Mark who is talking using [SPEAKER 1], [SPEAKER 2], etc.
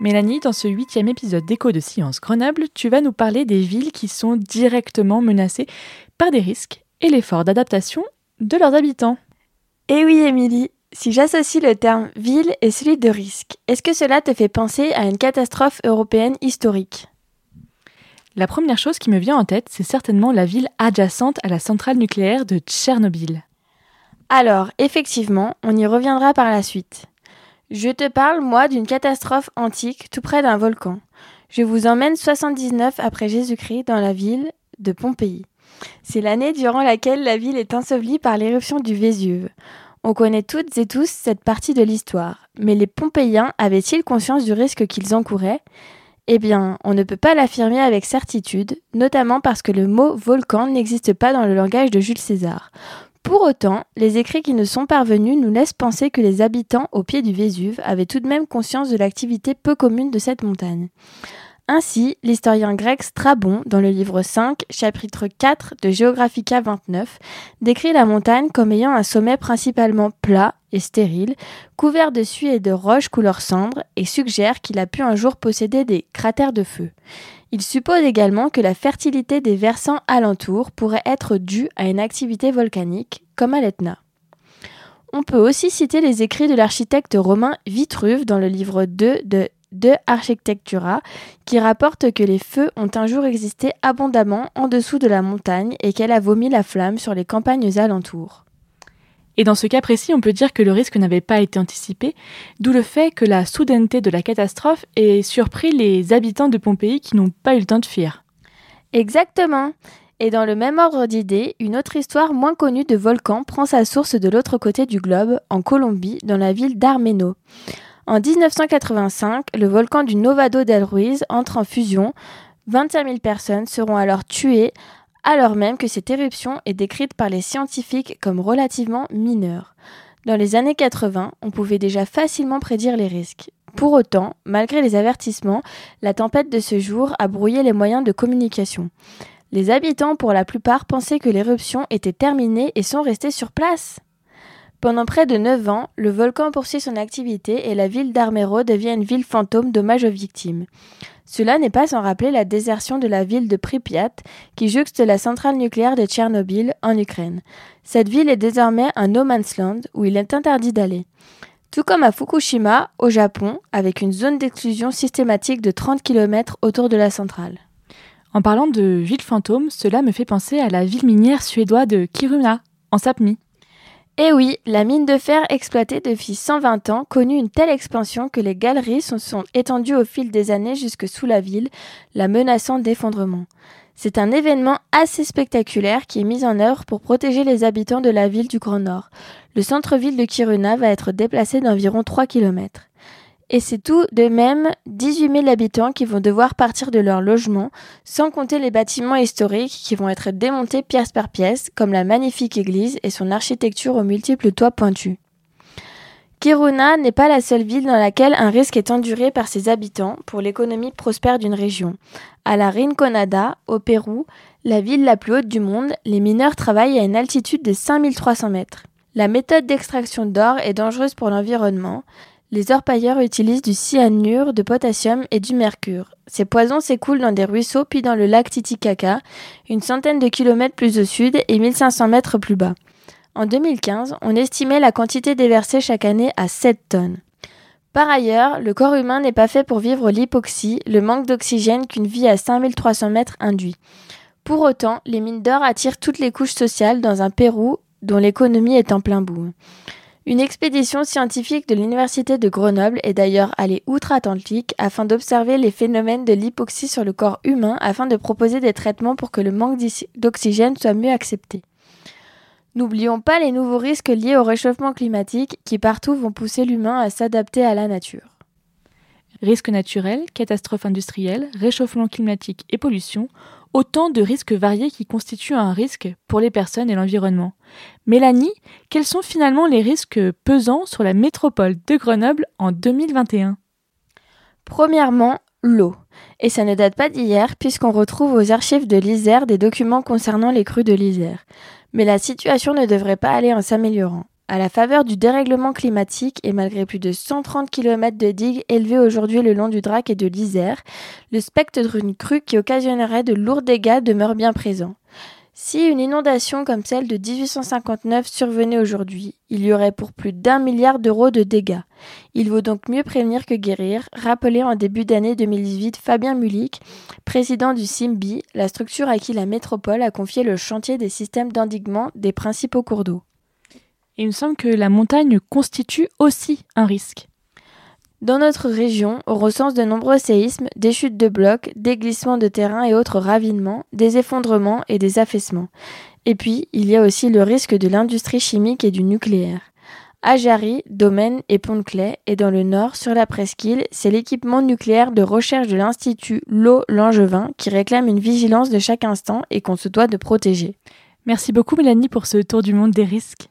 [SPEAKER 1] Mélanie, dans ce huitième épisode d'Écho de Science Grenoble, tu vas nous parler des villes qui sont directement menacées par des risques et l'effort d'adaptation de leurs habitants.
[SPEAKER 2] Eh oui, Émilie, si j'associe le terme ville et celui de risque, est-ce que cela te fait penser à une catastrophe européenne historique?
[SPEAKER 1] La première chose qui me vient en tête, c'est certainement la ville adjacente à la centrale nucléaire de Tchernobyl.
[SPEAKER 2] Alors, effectivement, on y reviendra par la suite. Je te parle, moi, d'une catastrophe antique tout près d'un volcan. Je vous emmène 79 après Jésus-Christ dans la ville de Pompéi. C'est l'année durant laquelle la ville est ensevelie par l'éruption du Vésuve. On connaît toutes et tous cette partie de l'histoire, mais les Pompéiens avaient-ils conscience du risque qu'ils encouraient? Eh bien, on ne peut pas l'affirmer avec certitude, notamment parce que le mot volcan n'existe pas dans le langage de Jules César. Pour autant, les écrits qui nous sont parvenus nous laissent penser que les habitants au pied du Vésuve avaient tout de même conscience de l'activité peu commune de cette montagne. Ainsi, l'historien grec Strabon, dans le livre 5, chapitre 4 de Geographica 29, décrit la montagne comme ayant un sommet principalement plat et stérile, couvert de suie et de roches couleur cendre, et suggère qu'il a pu un jour posséder des cratères de feu. Il suppose également que la fertilité des versants alentours pourrait être due à une activité volcanique, comme à l'Etna. On peut aussi citer les écrits de l'architecte romain Vitruve dans le livre 2 de De Architectura, qui rapporte que les feux ont un jour existé abondamment en dessous de la montagne et qu'elle a vomi la flamme sur les campagnes alentours.
[SPEAKER 1] Et dans ce cas précis, on peut dire que le risque n'avait pas été anticipé, d'où le fait que la soudaineté de la catastrophe ait surpris les habitants de Pompéi qui n'ont pas eu le temps de fuir.
[SPEAKER 2] Exactement. Et dans le même ordre d'idées, une autre histoire moins connue de volcan prend sa source de l'autre côté du globe, en Colombie, dans la ville d'Armeno. En 1985, le volcan du Novado del Ruiz entre en fusion. 25 000 personnes seront alors tuées alors même que cette éruption est décrite par les scientifiques comme relativement mineure. Dans les années 80, on pouvait déjà facilement prédire les risques. Pour autant, malgré les avertissements, la tempête de ce jour a brouillé les moyens de communication. Les habitants, pour la plupart, pensaient que l'éruption était terminée et sont restés sur place. Pendant près de 9 ans, le volcan poursuit son activité et la ville d'Armero devient une ville fantôme d'hommage aux victimes. Cela n'est pas sans rappeler la désertion de la ville de Pripyat, qui jouxte la centrale nucléaire de Tchernobyl en Ukraine. Cette ville est désormais un no man's land où il est interdit d'aller. Tout comme à Fukushima, au Japon, avec une zone d'exclusion systématique de 30 km autour de la centrale.
[SPEAKER 1] En parlant de ville fantôme, cela me fait penser à la ville minière suédoise de Kiruna, en Sapmi.
[SPEAKER 2] Eh oui, la mine de fer exploitée depuis 120 ans connut une telle expansion que les galeries se sont étendues au fil des années jusque sous la ville, la menaçant d'effondrement. C'est un événement assez spectaculaire qui est mis en œuvre pour protéger les habitants de la ville du Grand Nord. Le centre-ville de Kiruna va être déplacé d'environ 3 km. Et c'est tout de même 18 000 habitants qui vont devoir partir de leur logement, sans compter les bâtiments historiques qui vont être démontés pièce par pièce, comme la magnifique église et son architecture aux multiples toits pointus. Kiruna n'est pas la seule ville dans laquelle un risque est enduré par ses habitants pour l'économie prospère d'une région. À la Rinconada, au Pérou, la ville la plus haute du monde, les mineurs travaillent à une altitude de 5300 mètres. La méthode d'extraction d'or est dangereuse pour l'environnement. Les orpailleurs utilisent du cyanure de potassium et du mercure. Ces poisons s'écoulent dans des ruisseaux puis dans le lac Titicaca, une centaine de kilomètres plus au sud et 1500 mètres plus bas. En 2015, on estimait la quantité déversée chaque année à 7 tonnes. Par ailleurs, le corps humain n'est pas fait pour vivre l'hypoxie, le manque d'oxygène qu'une vie à 5300 mètres induit. Pour autant, les mines d'or attirent toutes les couches sociales dans un Pérou dont l'économie est en plein boom. Une expédition scientifique de l'Université de Grenoble est d'ailleurs allée outre-Atlantique afin d'observer les phénomènes de l'hypoxie sur le corps humain afin de proposer des traitements pour que le manque d'oxygène soit mieux accepté. N'oublions pas les nouveaux risques liés au réchauffement climatique qui partout vont pousser l'humain à s'adapter à la nature.
[SPEAKER 1] Risques naturels, catastrophes industrielles, réchauffement climatique et pollution autant de risques variés qui constituent un risque pour les personnes et l'environnement. Mélanie, quels sont finalement les risques pesant sur la métropole de Grenoble en 2021
[SPEAKER 2] Premièrement, l'eau. Et ça ne date pas d'hier puisqu'on retrouve aux archives de l'Isère des documents concernant les crues de l'Isère. Mais la situation ne devrait pas aller en s'améliorant. À la faveur du dérèglement climatique et malgré plus de 130 km de digues élevées aujourd'hui le long du Drac et de l'Isère, le spectre d'une crue qui occasionnerait de lourds dégâts demeure bien présent. Si une inondation comme celle de 1859 survenait aujourd'hui, il y aurait pour plus d'un milliard d'euros de dégâts. Il vaut donc mieux prévenir que guérir, rappelait en début d'année 2018 Fabien Mulik, président du CIMBI, la structure à qui la métropole a confié le chantier des systèmes d'endiguement des principaux cours d'eau.
[SPEAKER 1] Il me semble que la montagne constitue aussi un risque.
[SPEAKER 2] Dans notre région, on recense de nombreux séismes, des chutes de blocs, des glissements de terrain et autres ravinements, des effondrements et des affaissements. Et puis, il y a aussi le risque de l'industrie chimique et du nucléaire. À Jarry, Domaine et Pont-de-Clay, et dans le nord, sur la presqu'île, c'est l'équipement nucléaire de recherche de l'Institut L'eau Langevin qui réclame une vigilance de chaque instant et qu'on se doit de protéger.
[SPEAKER 1] Merci beaucoup Mélanie pour ce tour du monde des risques.